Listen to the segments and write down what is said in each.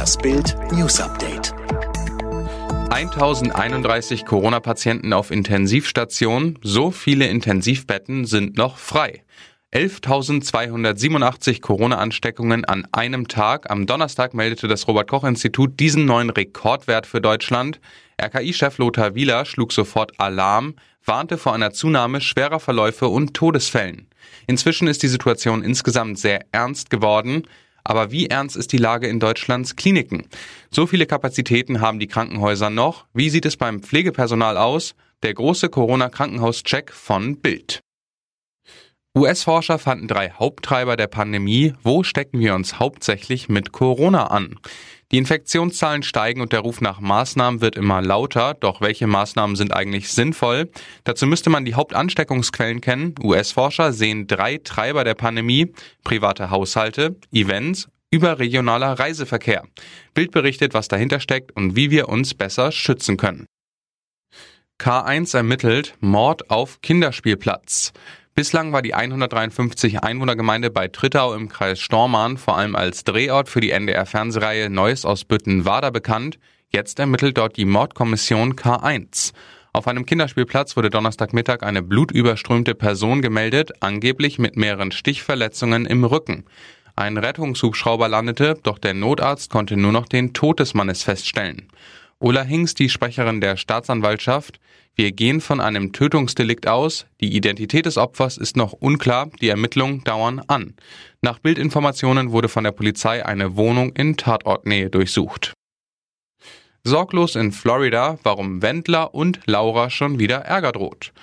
Das Bild News Update. 1031 Corona-Patienten auf Intensivstation, so viele Intensivbetten sind noch frei. 11.287 Corona-Ansteckungen an einem Tag. Am Donnerstag meldete das Robert-Koch-Institut diesen neuen Rekordwert für Deutschland. RKI-Chef Lothar Wieler schlug sofort Alarm, warnte vor einer Zunahme schwerer Verläufe und Todesfällen. Inzwischen ist die Situation insgesamt sehr ernst geworden. Aber wie ernst ist die Lage in Deutschlands Kliniken? So viele Kapazitäten haben die Krankenhäuser noch. Wie sieht es beim Pflegepersonal aus? Der große Corona-Krankenhauscheck von Bild. US-Forscher fanden drei Haupttreiber der Pandemie. Wo stecken wir uns hauptsächlich mit Corona an? Die Infektionszahlen steigen und der Ruf nach Maßnahmen wird immer lauter. Doch welche Maßnahmen sind eigentlich sinnvoll? Dazu müsste man die Hauptansteckungsquellen kennen. US-Forscher sehen drei Treiber der Pandemie. Private Haushalte, Events, überregionaler Reiseverkehr. Bild berichtet, was dahinter steckt und wie wir uns besser schützen können. K1 ermittelt Mord auf Kinderspielplatz. Bislang war die 153 Einwohnergemeinde bei Trittau im Kreis Stormarn vor allem als Drehort für die NDR-Fernsehreihe Neues aus Büttenwader bekannt. Jetzt ermittelt dort die Mordkommission K1. Auf einem Kinderspielplatz wurde Donnerstagmittag eine blutüberströmte Person gemeldet, angeblich mit mehreren Stichverletzungen im Rücken. Ein Rettungshubschrauber landete, doch der Notarzt konnte nur noch den Tod des Mannes feststellen. Ola Hingst, die Sprecherin der Staatsanwaltschaft, wir gehen von einem Tötungsdelikt aus. Die Identität des Opfers ist noch unklar. Die Ermittlungen dauern an. Nach Bildinformationen wurde von der Polizei eine Wohnung in Tatortnähe durchsucht. Sorglos in Florida, warum Wendler und Laura schon wieder Ärger droht.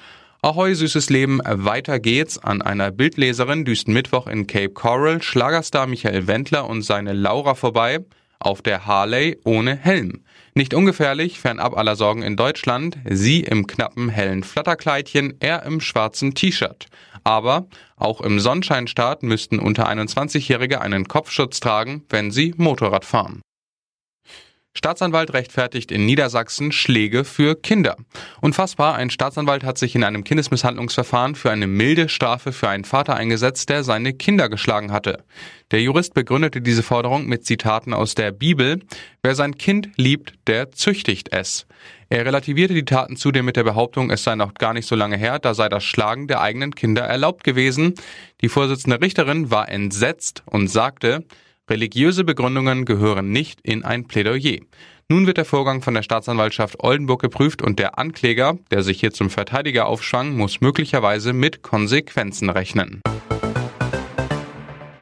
Ahoi, süßes Leben, weiter geht's. An einer Bildleserin düsten Mittwoch in Cape Coral Schlagerstar Michael Wendler und seine Laura vorbei auf der Harley ohne Helm. Nicht ungefährlich, fernab aller Sorgen in Deutschland, sie im knappen hellen Flatterkleidchen, er im schwarzen T-Shirt. Aber auch im Sonnenscheinstart müssten unter 21-Jährige einen Kopfschutz tragen, wenn sie Motorrad fahren. Staatsanwalt rechtfertigt in Niedersachsen Schläge für Kinder. Unfassbar, ein Staatsanwalt hat sich in einem Kindesmisshandlungsverfahren für eine milde Strafe für einen Vater eingesetzt, der seine Kinder geschlagen hatte. Der Jurist begründete diese Forderung mit Zitaten aus der Bibel. Wer sein Kind liebt, der züchtigt es. Er relativierte die Taten zudem mit der Behauptung, es sei noch gar nicht so lange her, da sei das Schlagen der eigenen Kinder erlaubt gewesen. Die Vorsitzende Richterin war entsetzt und sagte, Religiöse Begründungen gehören nicht in ein Plädoyer. Nun wird der Vorgang von der Staatsanwaltschaft Oldenburg geprüft und der Ankläger, der sich hier zum Verteidiger aufschwang, muss möglicherweise mit Konsequenzen rechnen.